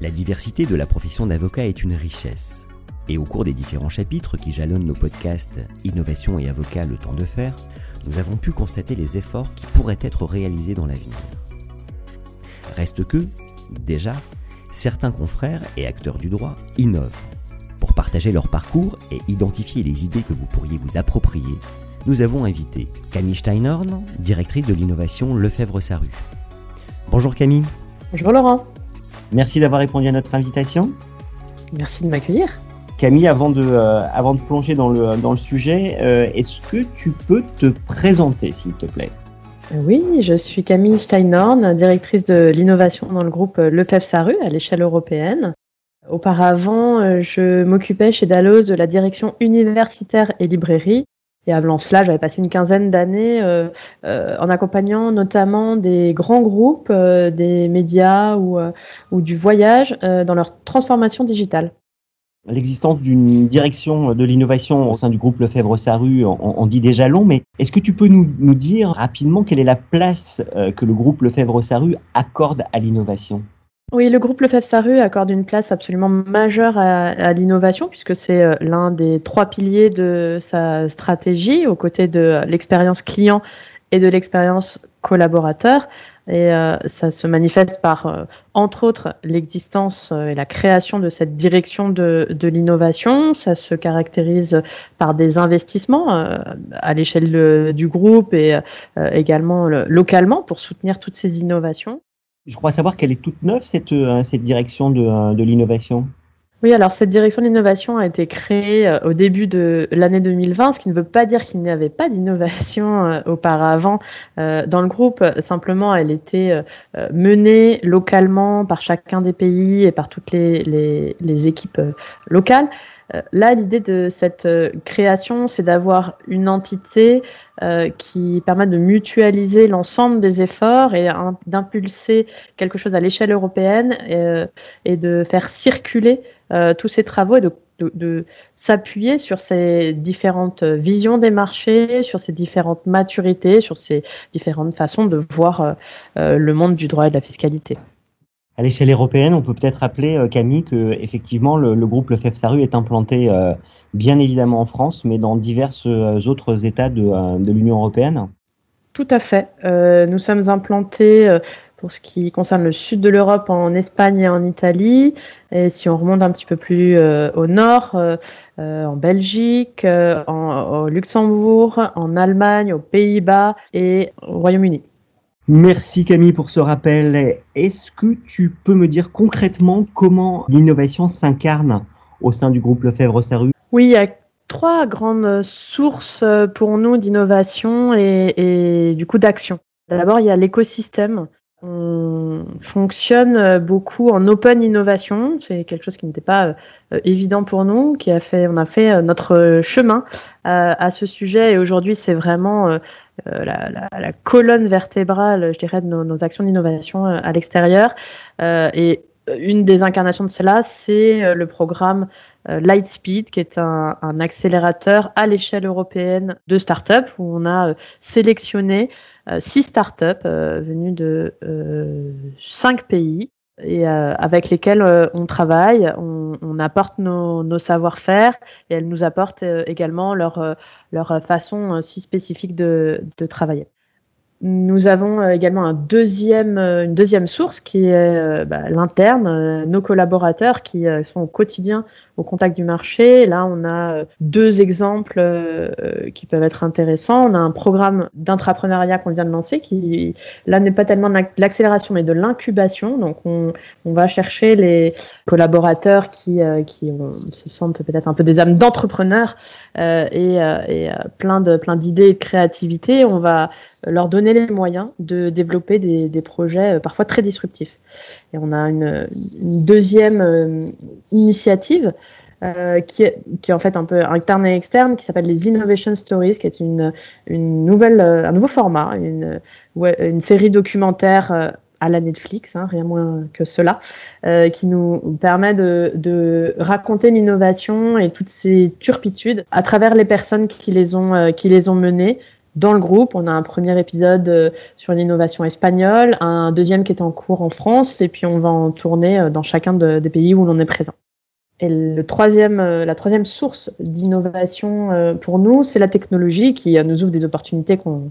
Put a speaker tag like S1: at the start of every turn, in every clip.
S1: La diversité de la profession d'avocat est une richesse. Et au cours des différents chapitres qui jalonnent nos podcasts Innovation et Avocat le temps de faire, nous avons pu constater les efforts qui pourraient être réalisés dans l'avenir. Reste que, déjà, certains confrères et acteurs du droit innovent. Pour partager leur parcours et identifier les idées que vous pourriez vous approprier, nous avons invité Camille Steinhorn, directrice de l'innovation Lefebvre-Saru. Bonjour Camille.
S2: Bonjour Laurent.
S1: Merci d'avoir répondu à notre invitation.
S2: Merci de m'accueillir.
S1: Camille, avant de, euh, avant de plonger dans le, dans le sujet, euh, est-ce que tu peux te présenter, s'il te plaît?
S2: Oui, je suis Camille Steinhorn, directrice de l'innovation dans le groupe Lefebvre-Saru à l'échelle européenne. Auparavant, euh, je m'occupais chez Dalloz de la direction universitaire et librairie et avant cela, j'avais passé une quinzaine d'années euh, euh, en accompagnant notamment des grands groupes, euh, des médias ou, du voyage dans leur transformation digitale.
S1: L'existence d'une direction de l'innovation au sein du groupe Lefebvre-Saru en, dit déjà long, mais est-ce que tu peux nous, nous, dire rapidement quelle est la place que le groupe Lefebvre-Saru accorde à l'innovation?
S2: Oui, le groupe Lefebvre-Saru accorde une place absolument majeure à, l'innovation puisque c'est euh, l'un des trois piliers de sa stratégie aux côtés de l'expérience client et de l'expérience collaborateur. Et euh, ça se manifeste par, euh, entre autres, l'existence et la création de cette direction de l'innovation. Ça se caractérise par des investissements à l'échelle du groupe et également localement pour soutenir toutes ces innovations.
S1: Je crois savoir qu'elle est toute neuve, cette, euh, cette direction de, euh, de l'innovation.
S2: Oui, alors cette direction de l'innovation a été créée euh, au début de l'année 2020, ce qui ne veut pas dire qu'il n'y avait pas d'innovation auparavant dans le groupe. Simplement, elle était menée localement par chacun des pays et par toutes les, les, les équipes locales. Euh, là, l'idée de cette euh, création, c'est d'avoir une entité euh, qui permet de mutualiser l'ensemble des efforts et d'impulser quelque chose à l'échelle européenne et, de faire circuler tous ces travaux et de, s'appuyer sur ces différentes visions des marchés, sur ces différentes maturités, sur ces différentes façons de voir le monde du droit et de la fiscalité
S1: à l'échelle européenne, on peut peut-être rappeler, euh, Camille, que effectivement le, groupe Lefebvre Saru est implanté euh, bien évidemment en France, mais dans divers euh, autres États de, l'Union européenne.
S2: Tout à fait. nous sommes implantés pour ce qui concerne le sud de l'Europe en Espagne et en Italie. Et si on remonte un petit peu plus au nord, en Belgique, au Luxembourg, en Allemagne, aux Pays-Bas et au Royaume-Uni.
S1: Merci Camille pour ce rappel. Est-ce que tu peux me dire concrètement comment l'innovation s'incarne au sein du groupe Lefebvre-Saru?
S2: Oui, il y a trois grandes sources pour nous d'innovation et, du coup d'action. D'abord, il y a l'écosystème. On fonctionne beaucoup en open innovation. C'est quelque chose qui n'était pas euh, évident pour nous, qui a fait, on a fait euh, notre chemin euh, à ce sujet. Et aujourd'hui, c'est vraiment la, colonne vertébrale, je dirais, de nos, actions d'innovation à l'extérieur. et une des incarnations de cela, c'est le programme Lightspeed, qui est un, accélérateur à l'échelle européenne de start-up, où on a sélectionné six start-up venues de cinq pays et euh, avec lesquelles euh, on travaille, on, apporte nos, savoir-faire et elles nous apportent euh, également leur, leur façon si spécifique de travailler. Nous avons également un deuxième, une deuxième source qui est bah, l'interne, nos collaborateurs qui sont au quotidien au contact du marché. Là, on a deux exemples qui peuvent être intéressants. On a un programme d'intrapreneuriat qu'on vient de lancer qui, là, n'est pas tellement de l'accélération, mais de l'incubation. Donc, on, va chercher les collaborateurs qui, qui se sentent peut-être un peu des âmes d'entrepreneurs et, plein de plein d'idées et de créativité. On va leur donner les moyens de développer des, projets euh, parfois très disruptifs. Et on a une, deuxième euh, initiative euh, qui, est, qui est en fait un peu interne et externe, qui s'appelle les Innovation Stories, qui est une, une nouvelle, un nouveau format, une, une série documentaire à la Netflix, hein, rien moins que cela, qui nous permet de, de raconter l'innovation et toutes ces turpitudes à travers les personnes qui les ont, qui les ont menées dans le groupe. On a un premier épisode euh, sur l'innovation espagnole, un deuxième qui est en cours en France, et puis on va en tourner euh, dans chacun de, des pays où l'on est présent. Et le troisième, euh, la troisième source d'innovation pour nous, c'est la technologie qui nous ouvre des opportunités qu'on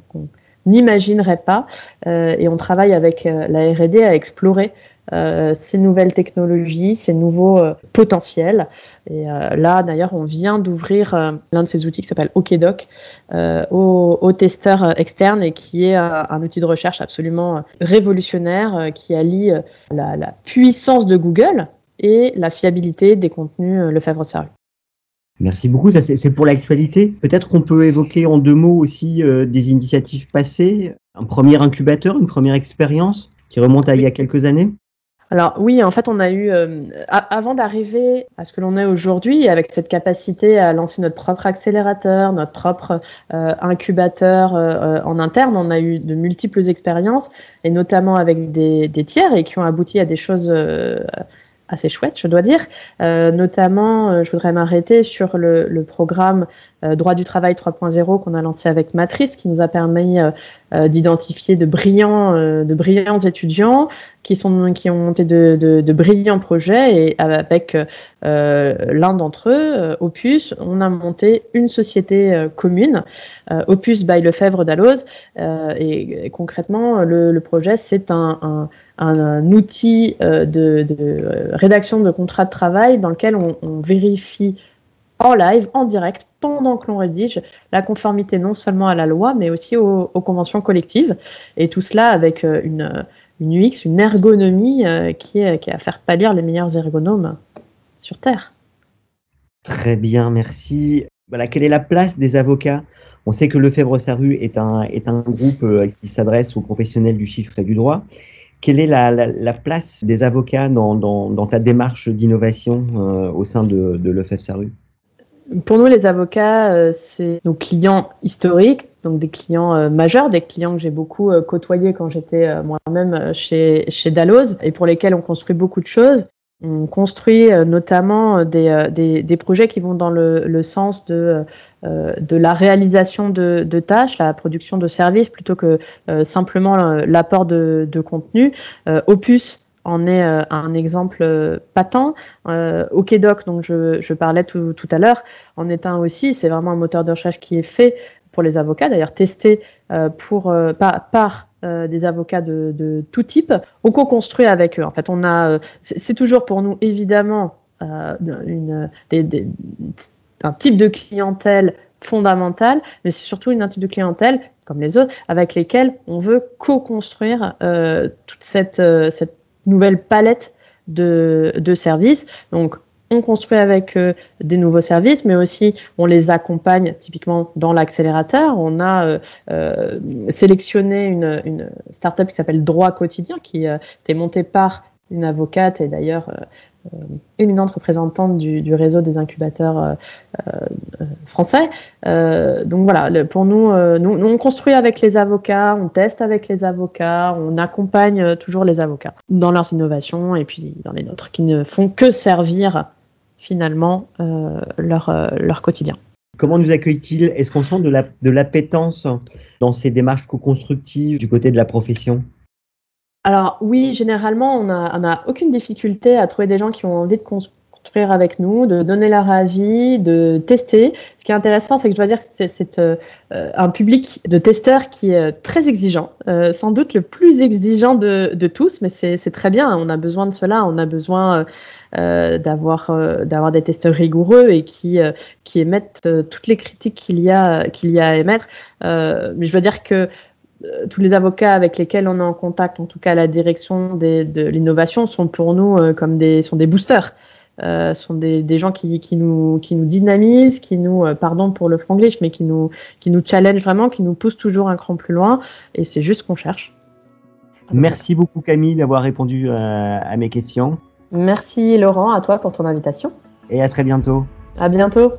S2: n'imaginerait pas. et on travaille avec la R&D à explorer euh, ces nouvelles technologies, ces nouveaux euh, potentiels. Et euh, là, d'ailleurs, on vient d'ouvrir l'un de ces outils qui s'appelle OKDoc aux, testeurs externes et qui est un, outil de recherche absolument révolutionnaire qui allie la, puissance de Google et la fiabilité des contenus Lefebvre-Servu.
S1: Merci beaucoup. C'est pour l'actualité. Peut-être qu'on peut évoquer en deux mots aussi des initiatives passées. Un premier incubateur, une première expérience qui remonte à il y a quelques années
S2: alors oui, en fait, on a eu, euh, avant d'arriver à ce que l'on est aujourd'hui, avec cette capacité à lancer notre propre accélérateur, notre propre euh, incubateur euh, en interne, on a eu de multiples expériences, et notamment avec des, des tiers, et qui ont abouti à des choses assez chouette, je dois dire. Euh, notamment, euh, je voudrais m'arrêter sur le, le programme euh, Droit du travail 3.0 qu'on a lancé avec Matrice, qui nous a permis d'identifier de brillants, de brillants étudiants qui sont qui ont monté de, de, de brillants projets et avec l'un d'entre eux, Opus, on a monté une société commune, Opus by Lefebvre d'Alloz, et, et, concrètement, le, le projet c'est un, un un, outil euh, de, de, rédaction de contrat de travail dans lequel on, vérifie en live, en direct, pendant que l'on rédige, la conformité non seulement à la loi, mais aussi aux, conventions collectives. Et tout cela avec euh, une, UX, une ergonomie euh, qui, est, qui est à faire pâlir les meilleurs ergonomes sur Terre.
S1: Très bien, merci. Voilà, quelle est la place des avocats? On sait que Lefebvre-Servu est un, est un groupe qui s'adresse aux professionnels du chiffre et du droit. Quelle est la, la, la place des avocats dans, ta démarche d'innovation euh, au sein de, l'EFF
S2: Pour nous, les avocats, euh, c'est nos clients historiques, donc des clients euh, majeurs, des clients que j'ai beaucoup côtoyés quand j'étais moi-même chez, chez Dalloz et pour lesquels on construit beaucoup de choses. On construit euh, notamment euh, des, euh, des, des, projets qui vont dans le, sens de, de la réalisation de, tâches, la production de services, plutôt que simplement l'apport de, de, contenu. Opus en est un exemple patent. OKDoc, dont je, je parlais tout, tout à l'heure, en est un aussi. C'est vraiment un moteur de recherche qui est fait pour les avocats, d'ailleurs testé pour, par euh, des avocats de, tout type. On co-construit avec eux. En fait, on a, euh, c'est toujours pour nous évidemment euh, un type de clientèle fondamentale, mais c'est surtout une, un type de clientèle comme les autres avec lesquels on veut co-construire toute cette, cette nouvelle palette de, de services. Donc on construit avec euh, des nouveaux services, mais aussi on les accompagne typiquement dans l'accélérateur. On a euh, euh, sélectionné une, startup qui s'appelle Droit Quotidien, qui était montée par une avocate et d'ailleurs éminente représentante du, réseau des incubateurs français. donc voilà, pour nous, on construit avec les avocats, on teste avec les avocats, on accompagne toujours les avocats dans leurs innovations et puis dans les nôtres qui ne font que servir finalement euh, leur, euh, leur quotidien.
S1: Comment nous accueille-t-il? Est-ce qu'on sent de l'appétence la, de dans ces démarches co-constructives du côté de la profession?
S2: Alors oui, généralement, on n'a aucune difficulté à trouver des gens qui ont envie de construire avec nous, de donner leur avis, de tester. Ce qui est intéressant, c'est que je dois dire que c'est euh, un public de testeurs qui est très exigeant, euh, sans doute le plus exigeant de, de tous, mais c'est très bien. On a besoin de cela, on a besoin d'avoir d'avoir des testeurs rigoureux et qui qui émettent toutes les critiques qu'il y a qu'il y a à émettre. mais je veux dire que tous les avocats avec lesquels on est en contact, en tout cas la direction de l'innovation, sont pour nous comme des sont des boosters. Euh, sont des, des gens qui, qui, nous, qui nous dynamisent, qui nous, euh, pardon pour le franglish, mais qui nous, qui nous challenge vraiment, qui nous poussent toujours un cran plus loin. Et c'est juste ce qu'on cherche.
S1: Merci beaucoup Camille d'avoir répondu euh, à mes questions.
S2: Merci Laurent, à toi pour ton invitation.
S1: Et à très bientôt.
S2: À bientôt.